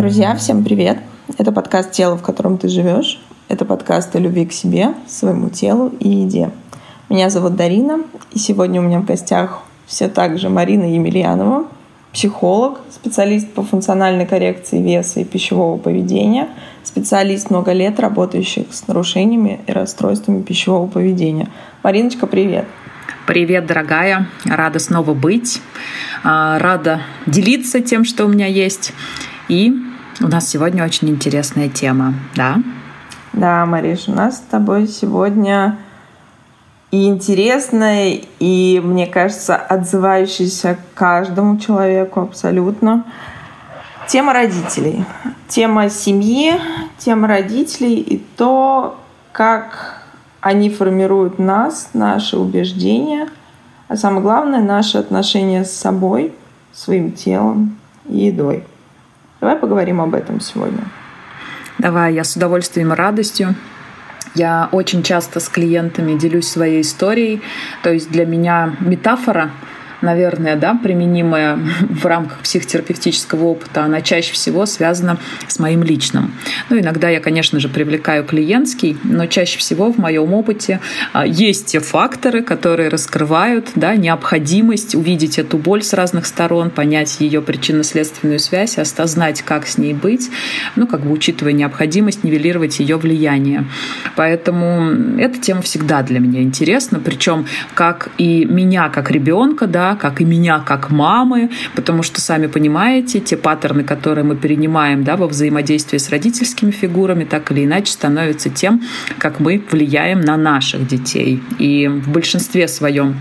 Друзья, всем привет! Это подкаст «Тело, в котором ты живешь». Это подкаст о любви к себе, своему телу и еде. Меня зовут Дарина, и сегодня у меня в гостях все так же Марина Емельянова, психолог, специалист по функциональной коррекции веса и пищевого поведения, специалист много лет, работающий с нарушениями и расстройствами пищевого поведения. Мариночка, привет! Привет, дорогая! Рада снова быть, а, рада делиться тем, что у меня есть. И у нас сегодня очень интересная тема, да? Да, Мариш, у нас с тобой сегодня и интересная, и, мне кажется, отзывающаяся каждому человеку абсолютно. Тема родителей. Тема семьи, тема родителей и то, как они формируют нас, наши убеждения, а самое главное, наши отношения с собой, своим телом и едой. Давай поговорим об этом сегодня. Давай, я с удовольствием и радостью. Я очень часто с клиентами делюсь своей историей. То есть для меня метафора наверное, да, применимая в рамках психотерапевтического опыта, она чаще всего связана с моим личным. Ну, иногда я, конечно же, привлекаю клиентский, но чаще всего в моем опыте а, есть те факторы, которые раскрывают да, необходимость увидеть эту боль с разных сторон, понять ее причинно-следственную связь, осознать, как с ней быть, ну, как бы учитывая необходимость нивелировать ее влияние. Поэтому эта тема всегда для меня интересна, причем как и меня, как ребенка, да, как и меня, как мамы, потому что, сами понимаете, те паттерны, которые мы перенимаем да, во взаимодействии с родительскими фигурами, так или иначе становятся тем, как мы влияем на наших детей. И в большинстве своем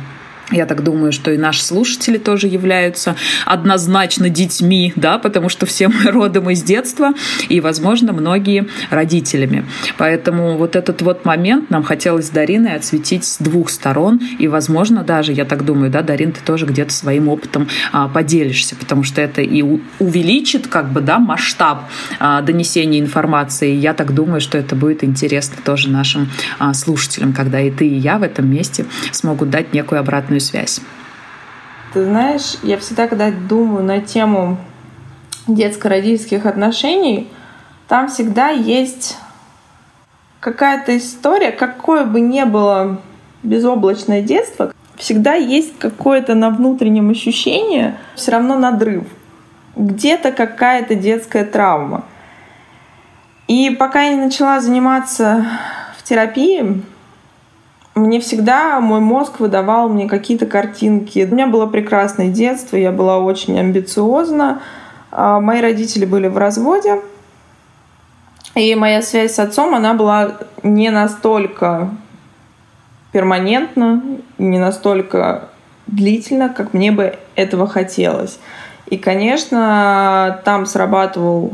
я так думаю, что и наши слушатели тоже являются однозначно детьми, да, потому что все мы родом из детства, и, возможно, многие родителями. Поэтому вот этот вот момент нам хотелось с Дариной отсветить с двух сторон, и, возможно, даже, я так думаю, да, Дарин, ты тоже где-то своим опытом а, поделишься, потому что это и увеличит, как бы, да, масштаб а, донесения информации. Я так думаю, что это будет интересно тоже нашим а, слушателям, когда и ты, и я в этом месте смогут дать некую обратную обратную связь? Ты знаешь, я всегда, когда думаю на тему детско-родительских отношений, там всегда есть какая-то история, какое бы ни было безоблачное детство, всегда есть какое-то на внутреннем ощущение, все равно надрыв. Где-то какая-то детская травма. И пока я не начала заниматься в терапии, мне всегда мой мозг выдавал мне какие-то картинки. У меня было прекрасное детство, я была очень амбициозна. А, мои родители были в разводе. И моя связь с отцом, она была не настолько перманентна, не настолько длительно, как мне бы этого хотелось. И, конечно, там срабатывал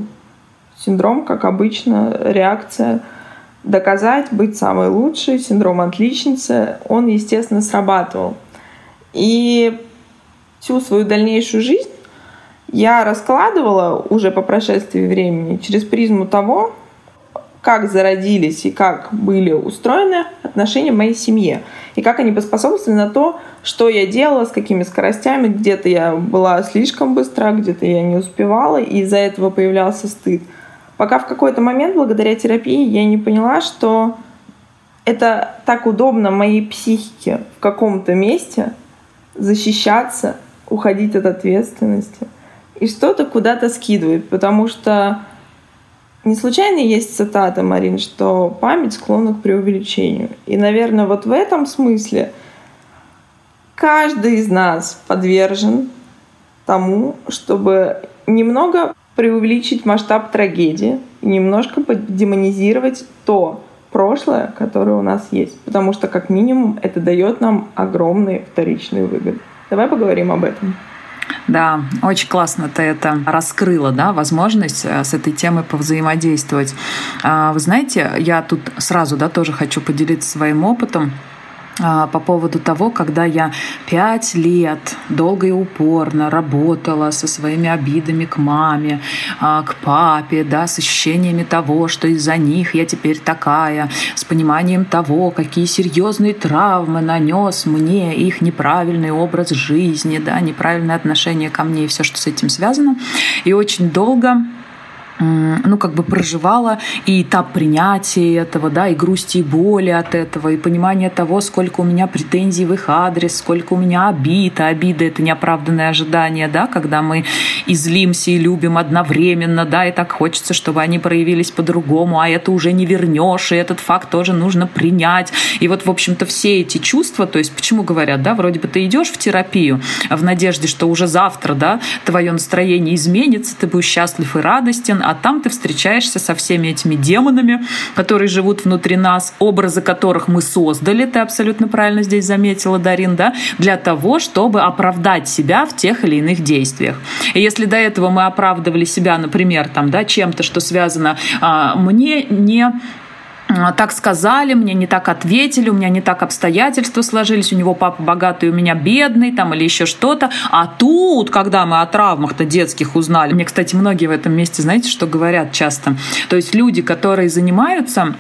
синдром, как обычно, реакция – доказать, быть самой лучшей, синдром отличницы, он, естественно, срабатывал. И всю свою дальнейшую жизнь я раскладывала уже по прошествии времени через призму того, как зародились и как были устроены отношения в моей семье. И как они поспособствовали на то, что я делала, с какими скоростями. Где-то я была слишком быстра, где-то я не успевала, и из-за этого появлялся стыд. Пока в какой-то момент, благодаря терапии, я не поняла, что это так удобно моей психике в каком-то месте защищаться, уходить от ответственности и что-то куда-то скидывать, потому что не случайно есть цитата, Марин, что память склонна к преувеличению. И, наверное, вот в этом смысле каждый из нас подвержен тому, чтобы немного преувеличить масштаб трагедии немножко демонизировать то прошлое, которое у нас есть. Потому что, как минимум, это дает нам огромные вторичные выгоды. Давай поговорим об этом. Да, очень классно ты это раскрыла, да, возможность э, с этой темой повзаимодействовать. А, вы знаете, я тут сразу, да, тоже хочу поделиться своим опытом. А, по поводу того, когда я пять лет долго и упорно работала со своими обидами к маме, а, к папе, да, с ощущениями того, что из-за них я теперь такая, с пониманием того, какие серьезные травмы нанес мне их неправильный образ жизни, да, неправильное отношение ко мне и все, что с этим связано. И очень долго ну, как бы проживала и этап принятия этого, да, и грусти, и боли от этого, и понимание того, сколько у меня претензий в их адрес, сколько у меня обид, а обида — это неоправданное ожидание, да, когда мы и злимся, и любим одновременно, да, и так хочется, чтобы они проявились по-другому, а это уже не вернешь, и этот факт тоже нужно принять. И вот, в общем-то, все эти чувства, то есть почему говорят, да, вроде бы ты идешь в терапию в надежде, что уже завтра, да, твое настроение изменится, ты будешь счастлив и радостен, а там ты встречаешься со всеми этими демонами, которые живут внутри нас, образы которых мы создали, ты абсолютно правильно здесь заметила, Дарин, да, для того, чтобы оправдать себя в тех или иных действиях. И если до этого мы оправдывали себя, например, там, да, чем-то, что связано, а, мне не так сказали, мне не так ответили, у меня не так обстоятельства сложились, у него папа богатый, у меня бедный, там или еще что-то. А тут, когда мы о травмах-то детских узнали, мне, кстати, многие в этом месте, знаете, что говорят часто? То есть люди, которые занимаются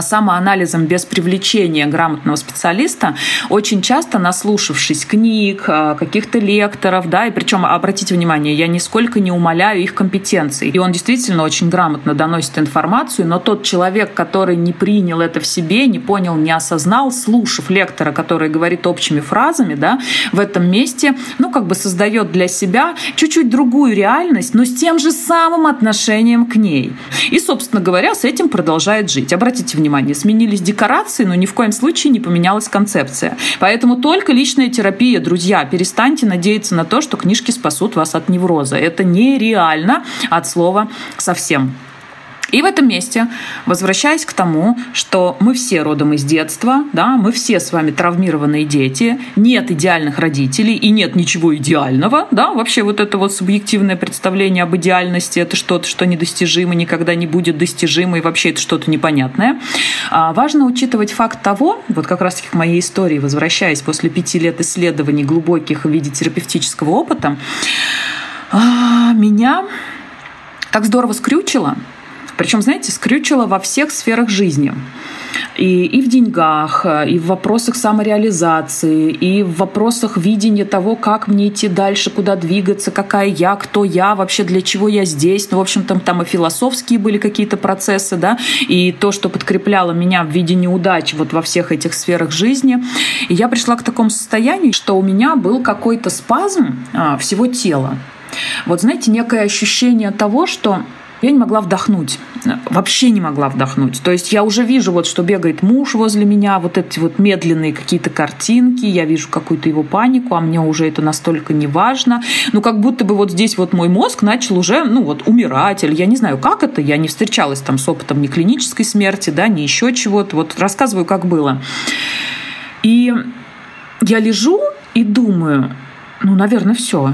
самоанализом без привлечения грамотного специалиста, очень часто наслушавшись книг, а, каких-то лекторов, да, и причем, обратите внимание, я нисколько не умоляю их компетенции. И он действительно очень грамотно доносит информацию, но тот человек, который не принял это в себе, не понял, не осознал, слушав лектора, который говорит общими фразами, да, в этом месте, ну, как бы создает для себя чуть-чуть другую реальность, но с тем же самым отношением к ней. И, собственно говоря, с этим продолжает жить. Обратите обратите внимание, сменились декорации, но ни в коем случае не поменялась концепция. Поэтому только личная терапия, друзья, перестаньте надеяться на то, что книжки спасут вас от невроза. Это нереально от слова совсем. И в этом месте, возвращаясь к тому, что мы все родом из детства, да, мы все с вами травмированные дети, нет идеальных родителей и нет ничего идеального, да, вообще вот это вот субъективное представление об идеальности, это что-то, что недостижимо, никогда не будет достижимо, и вообще это что-то непонятное. А важно учитывать факт того, вот как раз-таки к моей истории, возвращаясь после пяти лет исследований глубоких в виде терапевтического опыта, а, меня так здорово скрючило, причем, знаете, скрючила во всех сферах жизни. И, и в деньгах, и в вопросах самореализации, и в вопросах видения того, как мне идти дальше, куда двигаться, какая я, кто я, вообще для чего я здесь. Ну, в общем, там, там и философские были какие-то процессы, да, и то, что подкрепляло меня в виде неудач вот во всех этих сферах жизни. И я пришла к такому состоянию, что у меня был какой-то спазм а, всего тела. Вот знаете, некое ощущение того, что я не могла вдохнуть. Вообще не могла вдохнуть. То есть я уже вижу, вот, что бегает муж возле меня, вот эти вот медленные какие-то картинки, я вижу какую-то его панику, а мне уже это настолько не важно. Ну, как будто бы вот здесь вот мой мозг начал уже, ну, вот, умирать. Или я не знаю, как это, я не встречалась там с опытом ни клинической смерти, да, ни еще чего-то. Вот рассказываю, как было. И я лежу и думаю, ну, наверное, все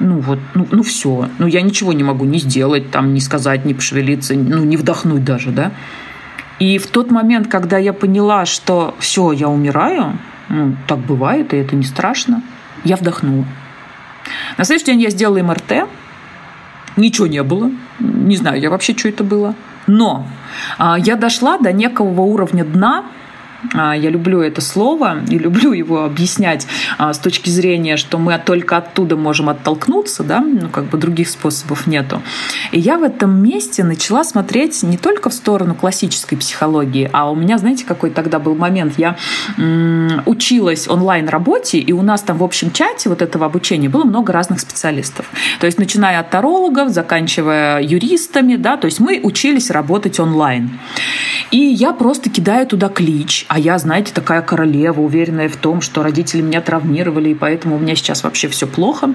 ну вот, ну, ну все, ну я ничего не могу ни сделать, там, ни сказать, ни пошевелиться, ну не вдохнуть даже, да. И в тот момент, когда я поняла, что все, я умираю, ну так бывает, и это не страшно, я вдохнула. На следующий день я сделала МРТ, ничего не было, не знаю, я вообще, что это было. Но а, я дошла до некого уровня дна, я люблю это слово и люблю его объяснять а, с точки зрения, что мы только оттуда можем оттолкнуться, да, ну как бы других способов нету. И я в этом месте начала смотреть не только в сторону классической психологии, а у меня, знаете, какой тогда был момент, я училась онлайн-работе, и у нас там в общем чате вот этого обучения было много разных специалистов. То есть начиная от тарологов, заканчивая юристами, да, то есть мы учились работать онлайн. И я просто кидаю туда клич, а я, знаете, такая королева, уверенная в том, что родители меня травмировали, и поэтому у меня сейчас вообще все плохо.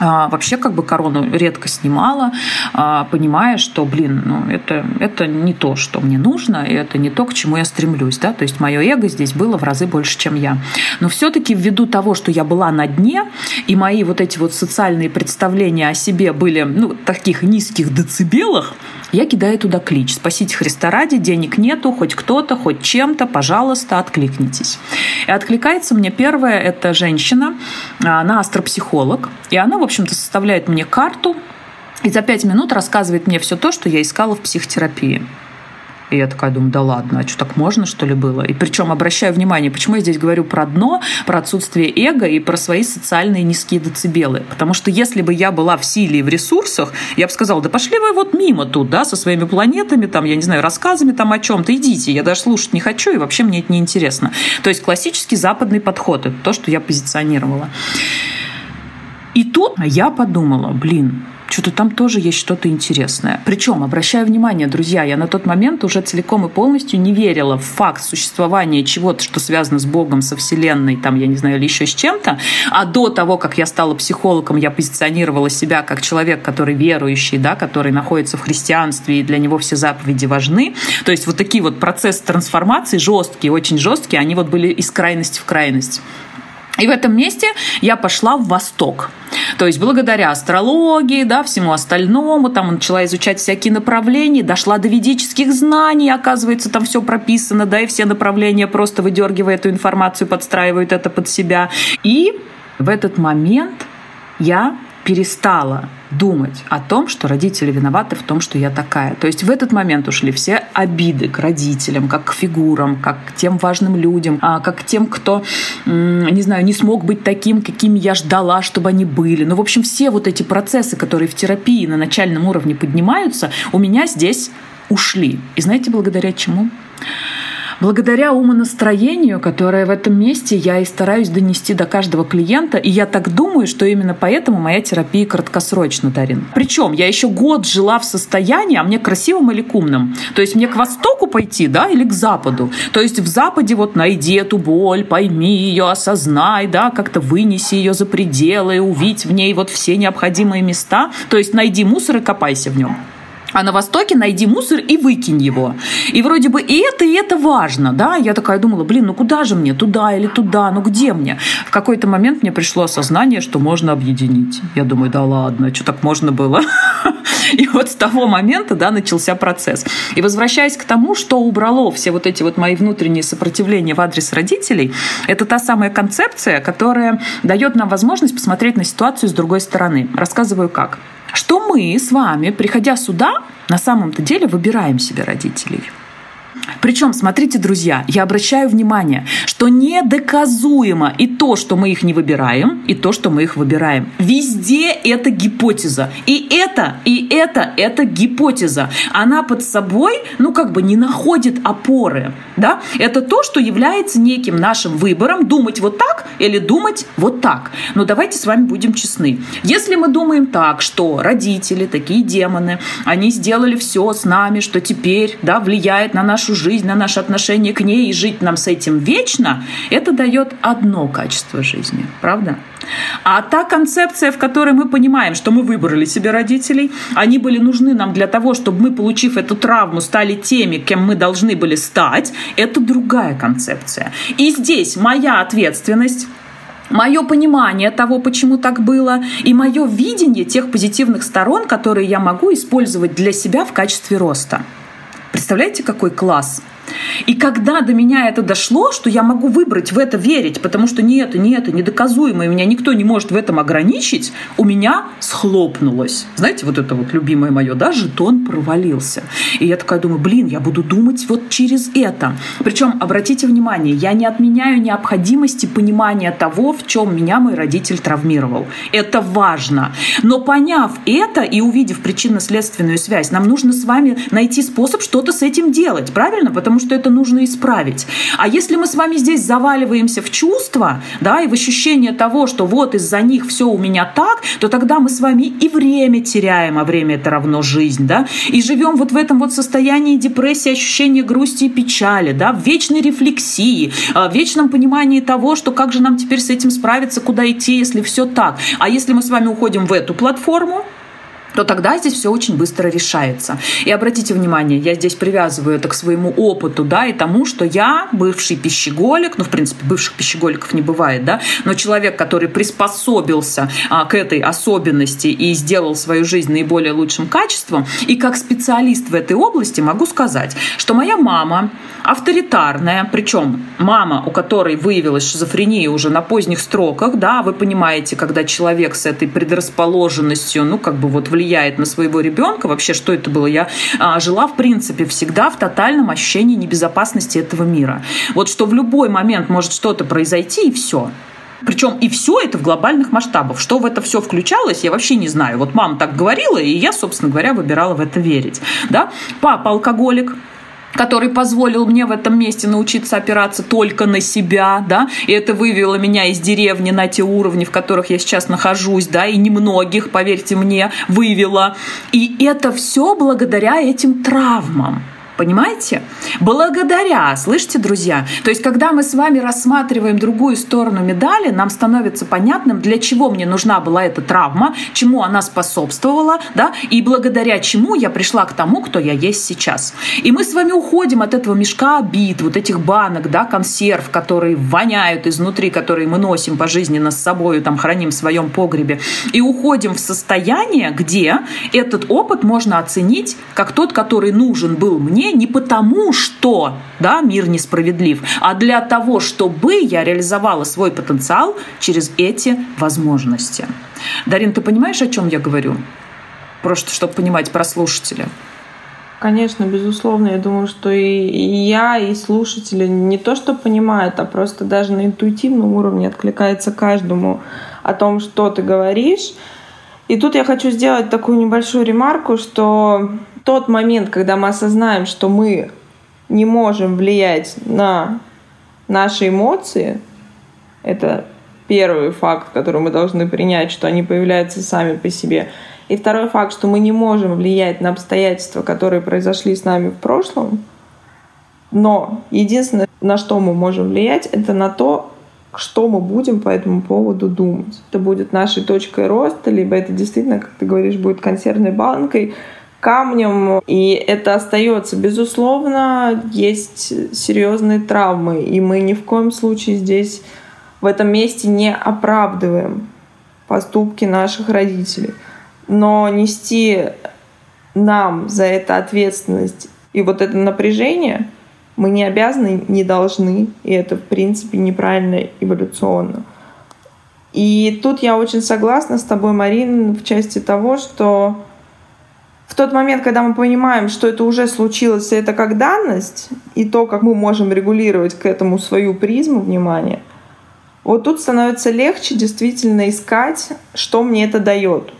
А, вообще как бы корону редко снимала, а, понимая, что, блин, ну, это, это не то, что мне нужно, и это не то, к чему я стремлюсь. Да? То есть мое эго здесь было в разы больше, чем я. Но все-таки ввиду того, что я была на дне, и мои вот эти вот социальные представления о себе были ну, таких низких децибелах, я кидаю туда клич. Спасите Христа ради, денег нету, хоть кто-то, хоть чем-то, пожалуйста, откликнитесь. И откликается мне первая, это женщина, она астропсихолог, и она, в общем-то, составляет мне карту и за пять минут рассказывает мне все то, что я искала в психотерапии. И я такая думаю, да ладно, а что так можно, что ли, было? И причем обращаю внимание, почему я здесь говорю про дно, про отсутствие эго и про свои социальные низкие децибелы. Потому что если бы я была в силе и в ресурсах, я бы сказала, да пошли вы вот мимо тут, да, со своими планетами, там, я не знаю, рассказами там о чем-то, идите, я даже слушать не хочу, и вообще мне это не интересно. То есть классический западный подход, это то, что я позиционировала. И тут я подумала, блин, что-то там тоже есть что-то интересное. Причем, обращаю внимание, друзья, я на тот момент уже целиком и полностью не верила в факт существования чего-то, что связано с Богом, со Вселенной, там, я не знаю, или еще с чем-то. А до того, как я стала психологом, я позиционировала себя как человек, который верующий, да, который находится в христианстве, и для него все заповеди важны. То есть вот такие вот процессы трансформации жесткие, очень жесткие, они вот были из крайности в крайность. И в этом месте я пошла в Восток. То есть благодаря астрологии, да, всему остальному, там начала изучать всякие направления, дошла до ведических знаний, оказывается, там все прописано, да, и все направления просто выдергивая эту информацию, подстраивают это под себя. И в этот момент я перестала думать о том, что родители виноваты в том, что я такая. То есть в этот момент ушли все обиды к родителям, как к фигурам, как к тем важным людям, а как к тем, кто, не знаю, не смог быть таким, каким я ждала, чтобы они были. Ну, в общем, все вот эти процессы, которые в терапии на начальном уровне поднимаются, у меня здесь ушли. И знаете, благодаря чему? Благодаря умонастроению, которое в этом месте я и стараюсь донести до каждого клиента. И я так думаю, что именно поэтому моя терапия краткосрочна, Дарин. Причем я еще год жила в состоянии, а мне красивым или кумным. То есть мне к востоку пойти, да, или к западу. То есть в западе вот найди эту боль, пойми ее, осознай, да, как-то вынеси ее за пределы, увидь в ней вот все необходимые места. То есть найди мусор и копайся в нем. А на Востоке найди мусор и выкинь его. И вроде бы и это, и это важно, да. Я такая думала, блин, ну куда же мне, туда или туда, ну где мне? В какой-то момент мне пришло осознание, что можно объединить. Я думаю, да ладно, что так можно было? И вот с того момента, да, начался процесс. И возвращаясь к тому, что убрало все вот эти вот мои внутренние сопротивления в адрес родителей, это та самая концепция, которая дает нам возможность посмотреть на ситуацию с другой стороны. Рассказываю как что мы с вами, приходя сюда, на самом-то деле выбираем себе родителей. Причем, смотрите, друзья, я обращаю внимание, что недоказуемо и то, что мы их не выбираем, и то, что мы их выбираем. Везде это гипотеза. И это, и это, это гипотеза. Она под собой, ну, как бы не находит опоры. Да? Это то, что является неким нашим выбором думать вот так или думать вот так. Но давайте с вами будем честны. Если мы думаем так, что родители, такие демоны, они сделали все с нами, что теперь да, влияет на нашу жизнь, на наше отношение к ней, и жить нам с этим вечно, это дает одно качество жизни, правда? А та концепция, в которой мы понимаем, что мы выбрали себе родителей, они были нужны нам для того, чтобы мы, получив эту травму, стали теми, кем мы должны были стать, это другая концепция. И здесь моя ответственность мое понимание того, почему так было, и мое видение тех позитивных сторон, которые я могу использовать для себя в качестве роста. Представляете, какой класс? И когда до меня это дошло, что я могу выбрать в это верить, потому что не это, не это, недоказуемо, и меня никто не может в этом ограничить, у меня схлопнулось. Знаете, вот это вот любимое мое, да, жетон провалился. И я такая думаю, блин, я буду думать вот через это. Причем, обратите внимание, я не отменяю необходимости понимания того, в чем меня мой родитель травмировал. Это важно. Но поняв это и увидев причинно-следственную связь, нам нужно с вами найти способ что-то с этим делать, правильно? Потому потому что это нужно исправить. А если мы с вами здесь заваливаемся в чувства, да, и в ощущение того, что вот из-за них все у меня так, то тогда мы с вами и время теряем, а время это равно жизнь, да, и живем вот в этом вот состоянии депрессии, ощущения грусти и печали, да, в вечной рефлексии, а, в вечном понимании того, что как же нам теперь с этим справиться, куда идти, если все так. А если мы с вами уходим в эту платформу, то тогда здесь все очень быстро решается. И обратите внимание, я здесь привязываю это к своему опыту, да, и тому, что я бывший пищеголик, ну, в принципе, бывших пищеголиков не бывает, да, но человек, который приспособился а, к этой особенности и сделал свою жизнь наиболее лучшим качеством, и как специалист в этой области могу сказать, что моя мама авторитарная, причем мама, у которой выявилась шизофрения уже на поздних строках, да, вы понимаете, когда человек с этой предрасположенностью, ну, как бы вот влияет на своего ребенка, вообще, что это было? Я а, жила, в принципе, всегда в тотальном ощущении небезопасности этого мира. Вот что в любой момент может что-то произойти, и все. Причем и все это в глобальных масштабах. Что в это все включалось, я вообще не знаю. Вот мама так говорила, и я, собственно говоря, выбирала в это верить. Да? Папа алкоголик, который позволил мне в этом месте научиться опираться только на себя, да, и это вывело меня из деревни на те уровни, в которых я сейчас нахожусь, да, и немногих, поверьте мне, вывело. И это все благодаря этим травмам. Понимаете? Благодаря, слышите, друзья? То есть, когда мы с вами рассматриваем другую сторону медали, нам становится понятным, для чего мне нужна была эта травма, чему она способствовала, да, и благодаря чему я пришла к тому, кто я есть сейчас. И мы с вами уходим от этого мешка обид, вот этих банок, да, консерв, которые воняют изнутри, которые мы носим пожизненно с собой, там, храним в своем погребе, и уходим в состояние, где этот опыт можно оценить как тот, который нужен был мне не потому, что да, мир несправедлив, а для того, чтобы я реализовала свой потенциал через эти возможности. Дарин, ты понимаешь, о чем я говорю? Просто чтобы понимать про слушателя. Конечно, безусловно. Я думаю, что и, я, и слушатели не то, что понимают, а просто даже на интуитивном уровне откликается каждому о том, что ты говоришь. И тут я хочу сделать такую небольшую ремарку, что тот момент, когда мы осознаем, что мы не можем влиять на наши эмоции, это первый факт, который мы должны принять, что они появляются сами по себе. И второй факт, что мы не можем влиять на обстоятельства, которые произошли с нами в прошлом. Но единственное, на что мы можем влиять, это на то, что мы будем по этому поводу думать. Это будет нашей точкой роста, либо это действительно, как ты говоришь, будет консервной банкой, камнем, и это остается. Безусловно, есть серьезные травмы, и мы ни в коем случае здесь в этом месте не оправдываем поступки наших родителей. Но нести нам за это ответственность и вот это напряжение мы не обязаны, не должны, и это, в принципе, неправильно эволюционно. И тут я очень согласна с тобой, Марин, в части того, что в тот момент, когда мы понимаем, что это уже случилось, и это как данность, и то, как мы можем регулировать к этому свою призму внимания, вот тут становится легче действительно искать, что мне это дает.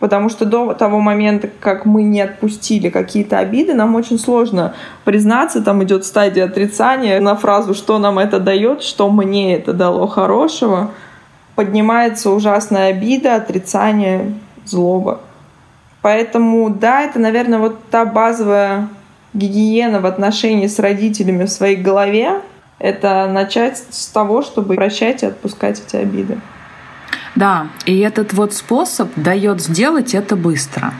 Потому что до того момента, как мы не отпустили какие-то обиды, нам очень сложно признаться, там идет стадия отрицания на фразу, что нам это дает, что мне это дало хорошего. Поднимается ужасная обида, отрицание, злоба. Поэтому, да, это, наверное, вот та базовая гигиена в отношении с родителями в своей голове. Это начать с того, чтобы прощать и отпускать эти обиды. Да, и этот вот способ дает сделать это быстро.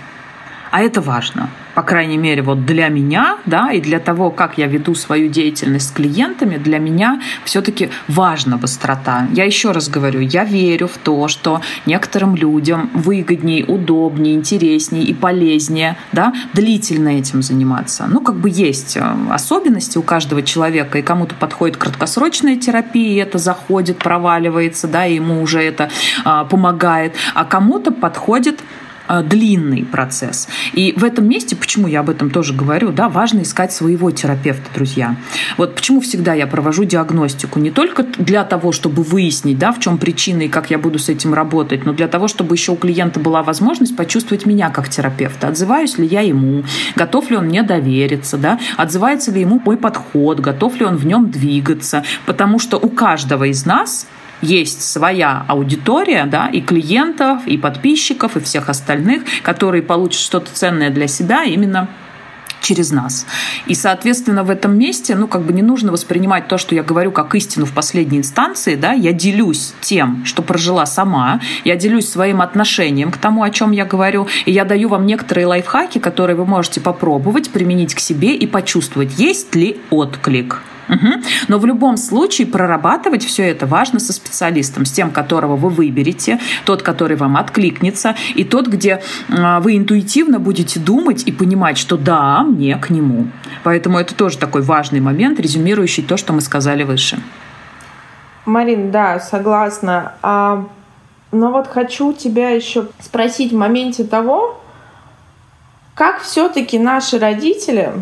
А это важно по крайней мере, вот для меня, да, и для того, как я веду свою деятельность с клиентами, для меня все-таки важна быстрота. Я еще раз говорю, я верю в то, что некоторым людям выгоднее, удобнее, интереснее и полезнее, да, длительно этим заниматься. Ну, как бы есть э, особенности у каждого человека, и кому-то подходит краткосрочная терапия, и это заходит, проваливается, да, и ему уже это а, помогает, а кому-то подходит длинный процесс. И в этом месте, почему я об этом тоже говорю, да, важно искать своего терапевта, друзья. Вот почему всегда я провожу диагностику. Не только для того, чтобы выяснить, да, в чем причина и как я буду с этим работать, но для того, чтобы еще у клиента была возможность почувствовать меня как терапевта. Отзываюсь ли я ему, готов ли он мне довериться, да, отзывается ли ему мой подход, готов ли он в нем двигаться. Потому что у каждого из нас есть своя аудитория, да, и клиентов, и подписчиков, и всех остальных, которые получат что-то ценное для себя именно через нас. И, соответственно, в этом месте, ну, как бы не нужно воспринимать то, что я говорю, как истину в последней инстанции, да, я делюсь тем, что прожила сама, я делюсь своим отношением к тому, о чем я говорю, и я даю вам некоторые лайфхаки, которые вы можете попробовать, применить к себе и почувствовать, есть ли отклик Угу. Но в любом случае прорабатывать все это важно со специалистом, с тем, которого вы выберете, тот, который вам откликнется, и тот, где а, вы интуитивно будете думать и понимать, что да, мне к нему. Поэтому это тоже такой важный момент, резюмирующий то, что мы сказали выше. Марин, да, согласна. А, но вот хочу тебя еще спросить в моменте того, как все-таки наши родители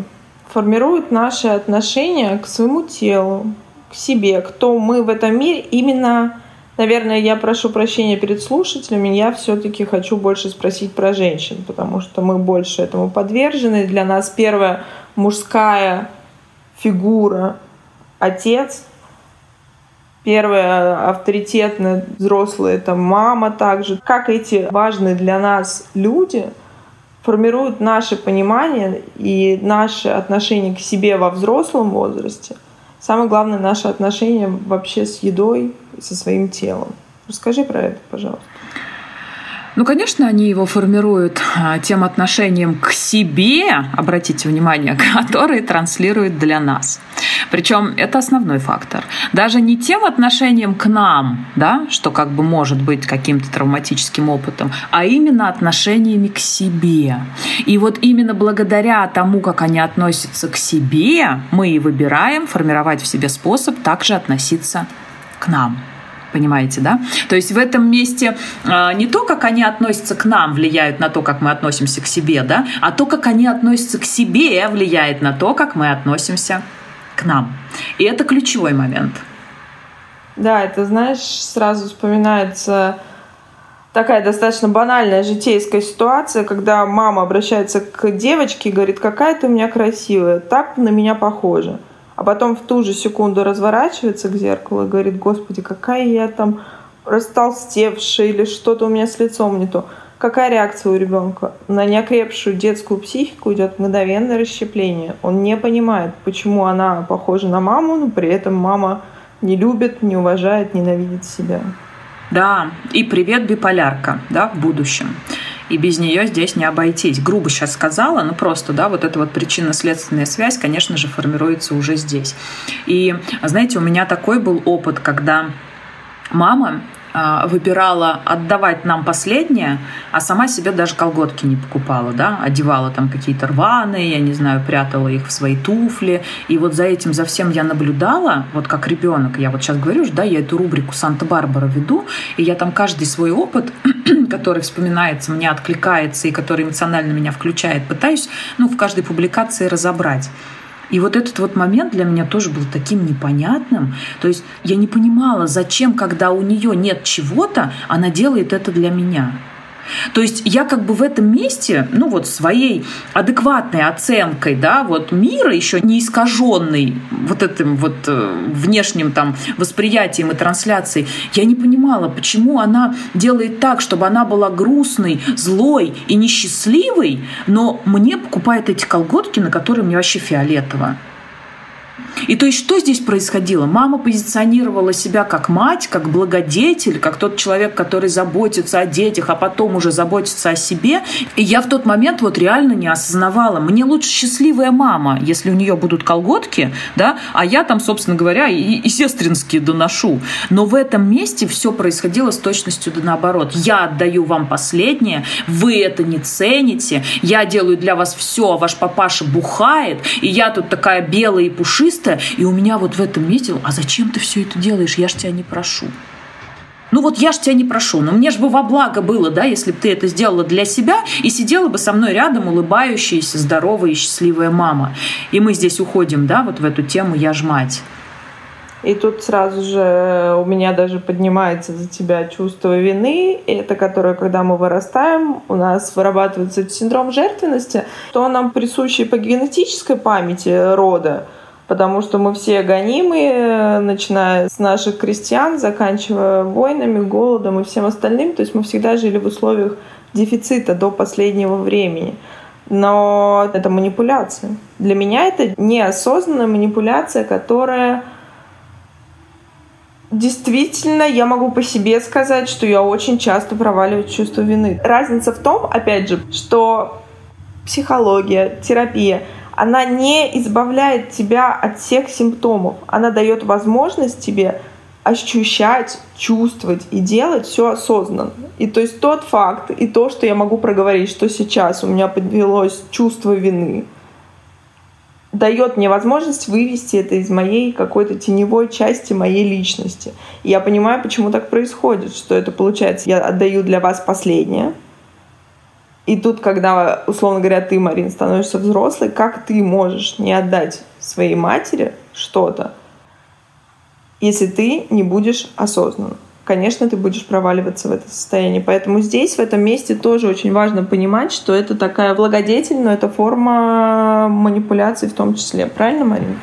формируют наши отношения к своему телу, к себе, кто мы в этом мире. Именно, наверное, я прошу прощения перед слушателями, я все-таки хочу больше спросить про женщин, потому что мы больше этому подвержены. Для нас первая мужская фигура — отец, Первая авторитетная взрослая это мама также. Как эти важные для нас люди — формируют наше понимание и наше отношение к себе во взрослом возрасте. Самое главное, наше отношение вообще с едой со своим телом. Расскажи про это, пожалуйста. Ну, конечно, они его формируют а, тем отношением к себе, обратите внимание, которые транслируют для нас. Причем это основной фактор. Даже не тем отношением к нам, да, что как бы может быть каким-то травматическим опытом, а именно отношениями к себе. И вот именно благодаря тому, как они относятся к себе, мы и выбираем формировать в себе способ также относиться к нам понимаете, да? То есть в этом месте э, не то, как они относятся к нам, влияют на то, как мы относимся к себе, да, а то, как они относятся к себе, влияет на то, как мы относимся к нам. И это ключевой момент. Да, это, знаешь, сразу вспоминается такая достаточно банальная житейская ситуация, когда мама обращается к девочке и говорит, какая ты у меня красивая, так на меня похожа а потом в ту же секунду разворачивается к зеркалу и говорит, господи, какая я там растолстевшая или что-то у меня с лицом не то. Какая реакция у ребенка? На неокрепшую детскую психику идет мгновенное расщепление. Он не понимает, почему она похожа на маму, но при этом мама не любит, не уважает, ненавидит себя. Да, и привет биполярка, да, в будущем и без нее здесь не обойтись. Грубо сейчас сказала, но просто, да, вот эта вот причинно-следственная связь, конечно же, формируется уже здесь. И, знаете, у меня такой был опыт, когда мама выбирала отдавать нам последнее, а сама себе даже колготки не покупала, да, одевала там какие-то рваные, я не знаю, прятала их в свои туфли. И вот за этим, за всем я наблюдала, вот как ребенок. Я вот сейчас говорю, да, я эту рубрику «Санта-Барбара» веду, и я там каждый свой опыт, который вспоминается, мне откликается и который эмоционально меня включает, пытаюсь, ну, в каждой публикации разобрать. И вот этот вот момент для меня тоже был таким непонятным. То есть я не понимала, зачем, когда у нее нет чего-то, она делает это для меня. То есть я как бы в этом месте, ну вот своей адекватной оценкой, да, вот мира еще не искаженный вот этим вот э, внешним там восприятием и трансляцией, я не понимала, почему она делает так, чтобы она была грустной, злой и несчастливой, но мне покупает эти колготки, на которые мне вообще фиолетово. И то есть что здесь происходило? Мама позиционировала себя как мать, как благодетель, как тот человек, который заботится о детях, а потом уже заботится о себе. И я в тот момент вот реально не осознавала. Мне лучше счастливая мама, если у нее будут колготки, да, а я там, собственно говоря, и, и сестринские доношу. Но в этом месте все происходило с точностью да наоборот. Я отдаю вам последнее, вы это не цените, я делаю для вас все, а ваш папаша бухает, и я тут такая белая и пушистая, чисто, и у меня вот в этом месте, а зачем ты все это делаешь? Я ж тебя не прошу. Ну вот я ж тебя не прошу, но мне же бы во благо было, да, если бы ты это сделала для себя и сидела бы со мной рядом улыбающаяся, здоровая и счастливая мама. И мы здесь уходим, да, вот в эту тему «я ж мать». И тут сразу же у меня даже поднимается за тебя чувство вины, это которое, когда мы вырастаем, у нас вырабатывается синдром жертвенности, то нам присущий по генетической памяти рода, потому что мы все гонимые, начиная с наших крестьян, заканчивая войнами, голодом и всем остальным. То есть мы всегда жили в условиях дефицита до последнего времени. Но это манипуляция. Для меня это неосознанная манипуляция, которая Действительно, я могу по себе сказать, что я очень часто проваливаю чувство вины. Разница в том, опять же, что психология, терапия, она не избавляет тебя от всех симптомов. Она дает возможность тебе ощущать, чувствовать и делать все осознанно. И то есть тот факт и то, что я могу проговорить, что сейчас у меня подвелось чувство вины, дает мне возможность вывести это из моей какой-то теневой части моей личности. И я понимаю, почему так происходит, что это получается, я отдаю для вас последнее, и тут, когда, условно говоря, ты, Марин, становишься взрослой, как ты можешь не отдать своей матери что-то, если ты не будешь осознанным? Конечно, ты будешь проваливаться в это состояние. Поэтому здесь, в этом месте, тоже очень важно понимать, что это такая благодетельная, это форма манипуляции в том числе. Правильно, Марина?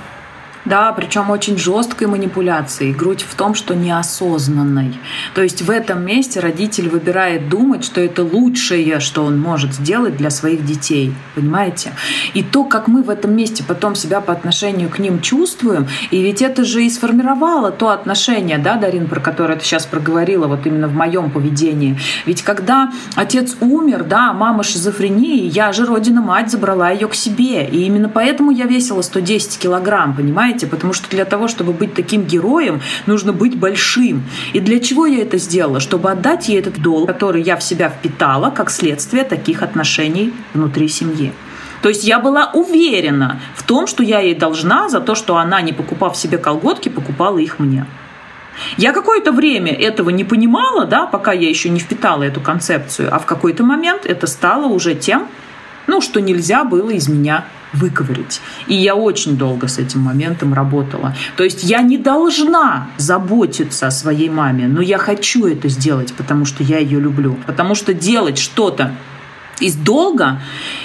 Да, причем очень жесткой манипуляцией. Грудь в том, что неосознанной. То есть в этом месте родитель выбирает думать, что это лучшее, что он может сделать для своих детей. Понимаете? И то, как мы в этом месте потом себя по отношению к ним чувствуем, и ведь это же и сформировало то отношение, да, Дарин, про которое ты сейчас проговорила, вот именно в моем поведении. Ведь когда отец умер, да, мама шизофрении, я же родина мать забрала ее к себе. И именно поэтому я весила 110 килограмм, понимаете? Понимаете? Потому что для того, чтобы быть таким героем, нужно быть большим. И для чего я это сделала? Чтобы отдать ей этот долг, который я в себя впитала, как следствие таких отношений внутри семьи. То есть я была уверена в том, что я ей должна за то, что она, не покупав себе колготки, покупала их мне. Я какое-то время этого не понимала, да, пока я еще не впитала эту концепцию, а в какой-то момент это стало уже тем, ну, что нельзя было из меня выковырить. И я очень долго с этим моментом работала. То есть я не должна заботиться о своей маме, но я хочу это сделать, потому что я ее люблю. Потому что делать что-то из долга,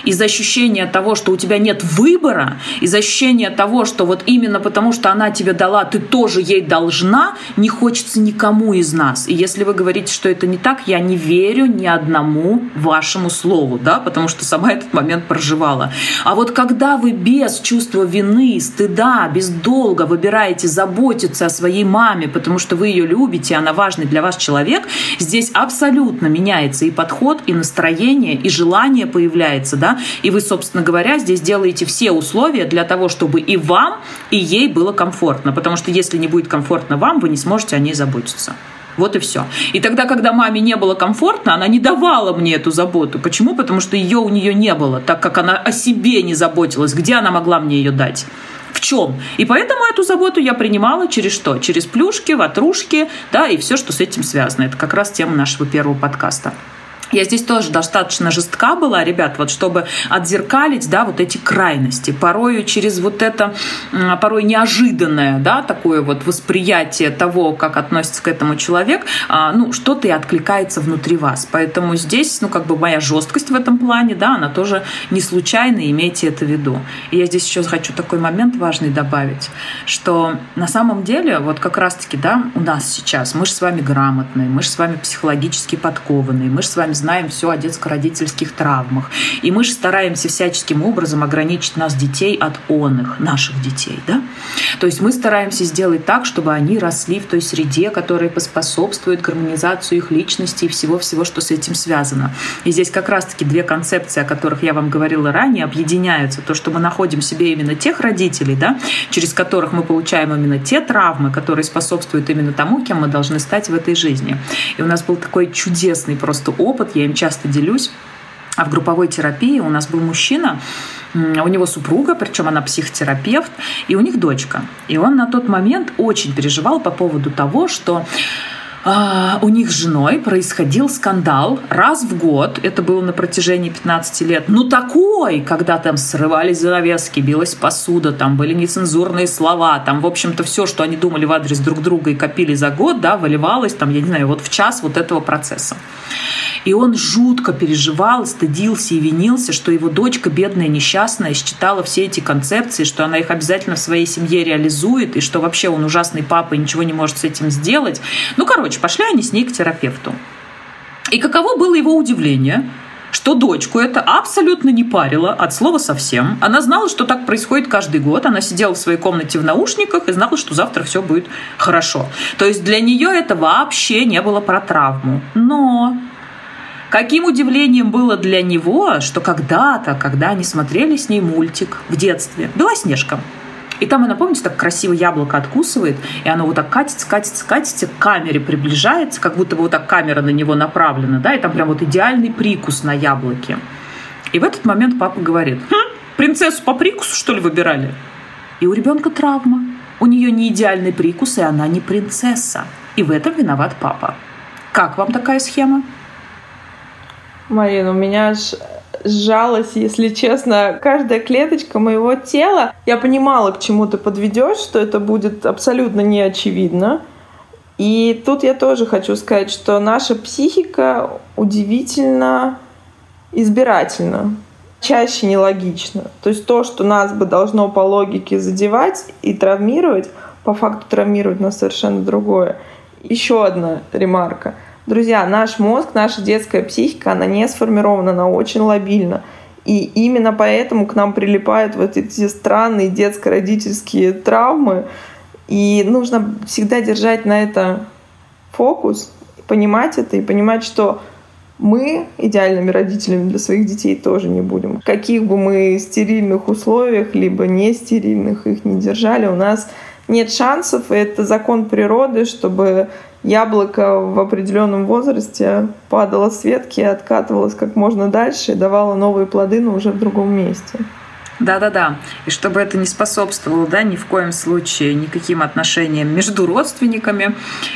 из ощущения того, что у тебя нет выбора, из ощущения того, что вот именно потому, что она тебе дала, ты тоже ей должна, не хочется никому из нас. И если вы говорите, что это не так, я не верю ни одному вашему слову, да, потому что сама этот момент проживала. А вот когда вы без чувства вины, стыда, без долга выбираете заботиться о своей маме, потому что вы ее любите, она важный для вас человек, здесь абсолютно меняется и подход, и настроение, и желание появляется, да, и вы, собственно говоря, здесь делаете все условия для того, чтобы и вам, и ей было комфортно, потому что если не будет комфортно вам, вы не сможете о ней заботиться. Вот и все. И тогда, когда маме не было комфортно, она не давала мне эту заботу. Почему? Потому что ее у нее не было, так как она о себе не заботилась. Где она могла мне ее дать? В чем? И поэтому эту заботу я принимала через что? Через плюшки, ватрушки, да, и все, что с этим связано. Это как раз тема нашего первого подкаста. Я здесь тоже достаточно жестка была, ребят, вот чтобы отзеркалить, да, вот эти крайности. Порою через вот это, порой неожиданное, да, такое вот восприятие того, как относится к этому человек, а, ну, что-то и откликается внутри вас. Поэтому здесь, ну, как бы моя жесткость в этом плане, да, она тоже не случайна, имейте это в виду. И я здесь еще хочу такой момент важный добавить, что на самом деле, вот как раз-таки, да, у нас сейчас, мы же с вами грамотные, мы же с вами психологически подкованные, мы же с вами знаем все о детско-родительских травмах. И мы же стараемся всяческим образом ограничить нас, детей, от оных, наших детей. Да? То есть мы стараемся сделать так, чтобы они росли в той среде, которая поспособствует гармонизацию их личности и всего-всего, что с этим связано. И здесь как раз-таки две концепции, о которых я вам говорила ранее, объединяются. То, что мы находим себе именно тех родителей, да, через которых мы получаем именно те травмы, которые способствуют именно тому, кем мы должны стать в этой жизни. И у нас был такой чудесный просто опыт, опыт, я им часто делюсь. А в групповой терапии у нас был мужчина, у него супруга, причем она психотерапевт, и у них дочка. И он на тот момент очень переживал по поводу того, что а, у них с женой происходил скандал раз в год. Это было на протяжении 15 лет. Ну такой, когда там срывались занавески, билась посуда, там были нецензурные слова, там, в общем-то, все, что они думали в адрес друг друга и копили за год, да, выливалось там, я не знаю, вот в час вот этого процесса. И он жутко переживал, стыдился и винился, что его дочка, бедная, несчастная, считала все эти концепции, что она их обязательно в своей семье реализует, и что вообще он ужасный папа и ничего не может с этим сделать. Ну, короче, пошли они с ней к терапевту. И каково было его удивление, что дочку это абсолютно не парило от слова совсем. Она знала, что так происходит каждый год. Она сидела в своей комнате в наушниках и знала, что завтра все будет хорошо. То есть для нее это вообще не было про травму. Но Каким удивлением было для него, что когда-то, когда они смотрели с ней мультик в детстве, «Белоснежка», и там она, помните, так красиво яблоко откусывает, и оно вот так катится, катится, катится, к камере приближается, как будто бы вот так камера на него направлена, да, и там прям вот идеальный прикус на яблоке. И в этот момент папа говорит, хм, принцессу по прикусу, что ли, выбирали? И у ребенка травма. У нее не идеальный прикус, и она не принцесса. И в этом виноват папа. Как вам такая схема? Марина, у меня аж сжалась, если честно, каждая клеточка моего тела. Я понимала, к чему ты подведешь, что это будет абсолютно не очевидно. И тут я тоже хочу сказать, что наша психика удивительно избирательна, чаще нелогично. То есть то, что нас бы должно по логике задевать и травмировать, по факту травмировать нас совершенно другое. Еще одна ремарка – Друзья, наш мозг, наша детская психика, она не сформирована, она очень лобильна. И именно поэтому к нам прилипают вот эти странные детско-родительские травмы. И нужно всегда держать на это фокус, понимать это и понимать, что мы идеальными родителями для своих детей тоже не будем. Каких бы мы стерильных условиях, либо не стерильных их не держали, у нас нет шансов, и это закон природы, чтобы яблоко в определенном возрасте падало с ветки, откатывалось как можно дальше и давало новые плоды, но уже в другом месте. Да-да-да. И чтобы это не способствовало, да, ни в коем случае никаким отношениям между родственниками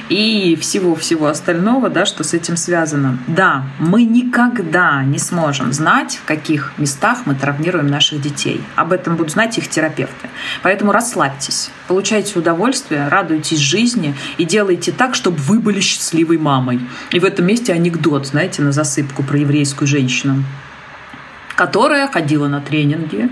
и всего-всего остального, да, что с этим связано. Да, мы никогда не сможем знать, в каких местах мы травмируем наших детей. Об этом будут знать их терапевты. Поэтому расслабьтесь, получайте удовольствие, радуйтесь жизни и делайте так, чтобы вы были счастливой мамой. И в этом месте анекдот, знаете, на засыпку про еврейскую женщину которая ходила на тренинги,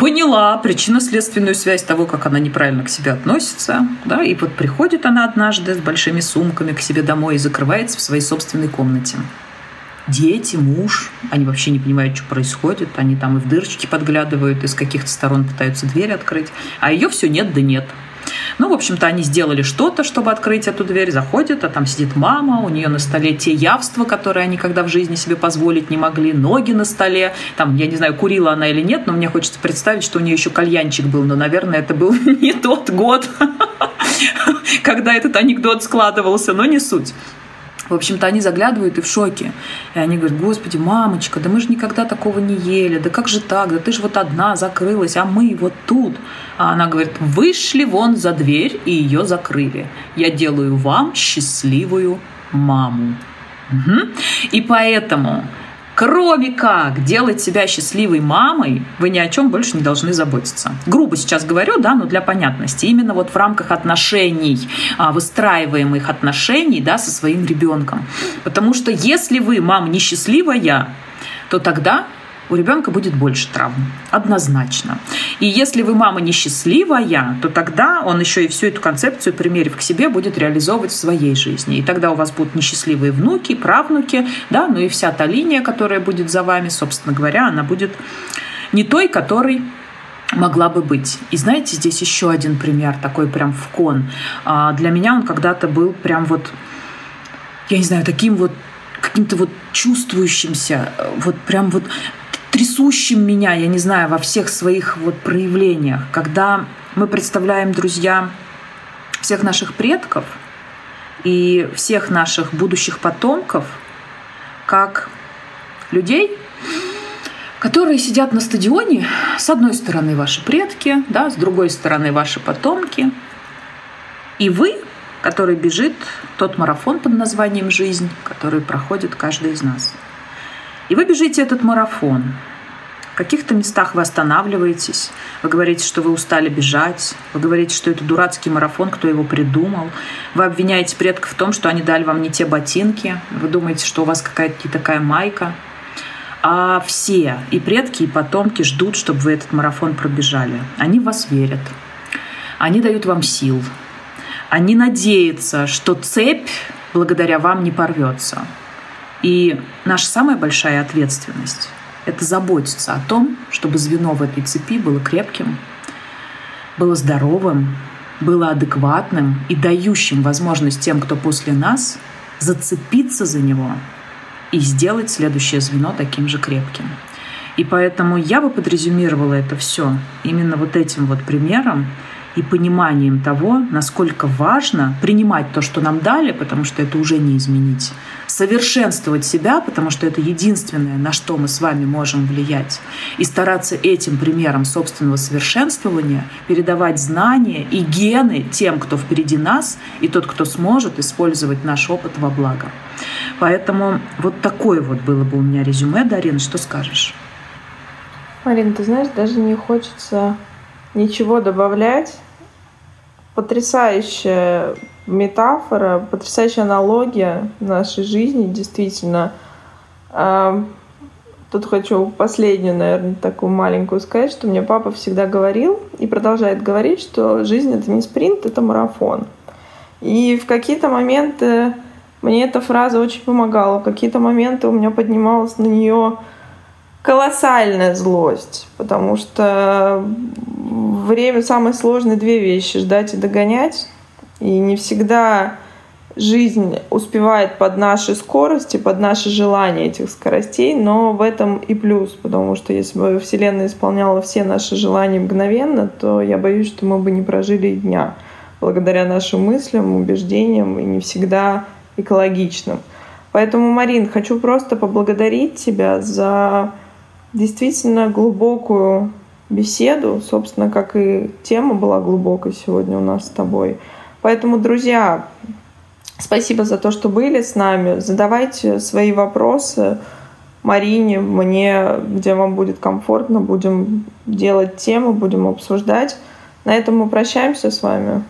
поняла причинно-следственную связь того, как она неправильно к себе относится, да, и вот приходит она однажды с большими сумками к себе домой и закрывается в своей собственной комнате. Дети, муж, они вообще не понимают, что происходит, они там и в дырочки подглядывают, из каких-то сторон пытаются дверь открыть, а ее все нет да нет. Ну, в общем-то, они сделали что-то, чтобы открыть эту дверь, заходят, а там сидит мама, у нее на столе те явства, которые они никогда в жизни себе позволить не могли, ноги на столе, там, я не знаю, курила она или нет, но мне хочется представить, что у нее еще кальянчик был, но, наверное, это был не тот год, когда этот анекдот складывался, но не суть. В общем-то, они заглядывают и в шоке. И они говорят, господи, мамочка, да мы же никогда такого не ели, да как же так, да ты же вот одна закрылась, а мы вот тут. А она говорит, вышли вон за дверь и ее закрыли. Я делаю вам счастливую маму. Угу. И поэтому Кроме как делать себя счастливой мамой, вы ни о чем больше не должны заботиться. Грубо сейчас говорю, да, но для понятности. Именно вот в рамках отношений, а, выстраиваемых отношений, да, со своим ребенком. Потому что если вы, мама, несчастливая, то тогда у ребенка будет больше травм. Однозначно. И если вы мама несчастливая, то тогда он еще и всю эту концепцию, примерив к себе, будет реализовывать в своей жизни. И тогда у вас будут несчастливые внуки, правнуки, да, ну и вся та линия, которая будет за вами, собственно говоря, она будет не той, которой могла бы быть. И знаете, здесь еще один пример, такой прям в кон. А, для меня он когда-то был прям вот, я не знаю, таким вот каким-то вот чувствующимся, вот прям вот трясущим меня, я не знаю, во всех своих вот проявлениях, когда мы представляем, друзья, всех наших предков и всех наших будущих потомков как людей, которые сидят на стадионе. С одной стороны ваши предки, да, с другой стороны ваши потомки. И вы, который бежит тот марафон под названием «Жизнь», который проходит каждый из нас – и вы бежите этот марафон. В каких-то местах вы останавливаетесь, вы говорите, что вы устали бежать, вы говорите, что это дурацкий марафон, кто его придумал, вы обвиняете предков в том, что они дали вам не те ботинки, вы думаете, что у вас какая-то такая майка, а все, и предки, и потомки ждут, чтобы вы этот марафон пробежали. Они в вас верят, они дают вам сил, они надеются, что цепь благодаря вам не порвется. И наша самая большая ответственность – это заботиться о том, чтобы звено в этой цепи было крепким, было здоровым, было адекватным и дающим возможность тем, кто после нас, зацепиться за него и сделать следующее звено таким же крепким. И поэтому я бы подрезюмировала это все именно вот этим вот примером и пониманием того, насколько важно принимать то, что нам дали, потому что это уже не изменить, совершенствовать себя, потому что это единственное, на что мы с вами можем влиять, и стараться этим примером собственного совершенствования передавать знания и гены тем, кто впереди нас, и тот, кто сможет использовать наш опыт во благо. Поэтому вот такое вот было бы у меня резюме. Дарин, что скажешь? Марин, ты знаешь, даже не хочется ничего добавлять. Потрясающая метафора, потрясающая аналогия нашей жизни, действительно. А, тут хочу последнюю, наверное, такую маленькую сказать, что мне папа всегда говорил и продолжает говорить, что жизнь — это не спринт, это марафон. И в какие-то моменты мне эта фраза очень помогала. В какие-то моменты у меня поднималась на нее колоссальная злость, потому что время самые сложные две вещи — ждать и догонять. И не всегда жизнь успевает под наши скорости, под наши желания этих скоростей, но в этом и плюс, потому что если бы Вселенная исполняла все наши желания мгновенно, то я боюсь, что мы бы не прожили и дня благодаря нашим мыслям, убеждениям и не всегда экологичным. Поэтому, Марин, хочу просто поблагодарить тебя за действительно глубокую беседу, собственно, как и тема была глубокой сегодня у нас с тобой. Поэтому, друзья, спасибо за то, что были с нами. Задавайте свои вопросы Марине, мне, где вам будет комфортно. Будем делать темы, будем обсуждать. На этом мы прощаемся с вами.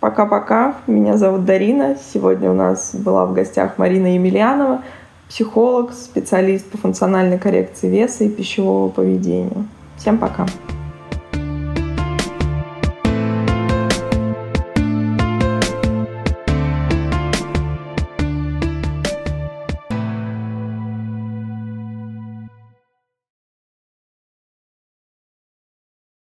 Пока-пока. Меня зовут Дарина. Сегодня у нас была в гостях Марина Емельянова психолог, специалист по функциональной коррекции веса и пищевого поведения. Всем пока!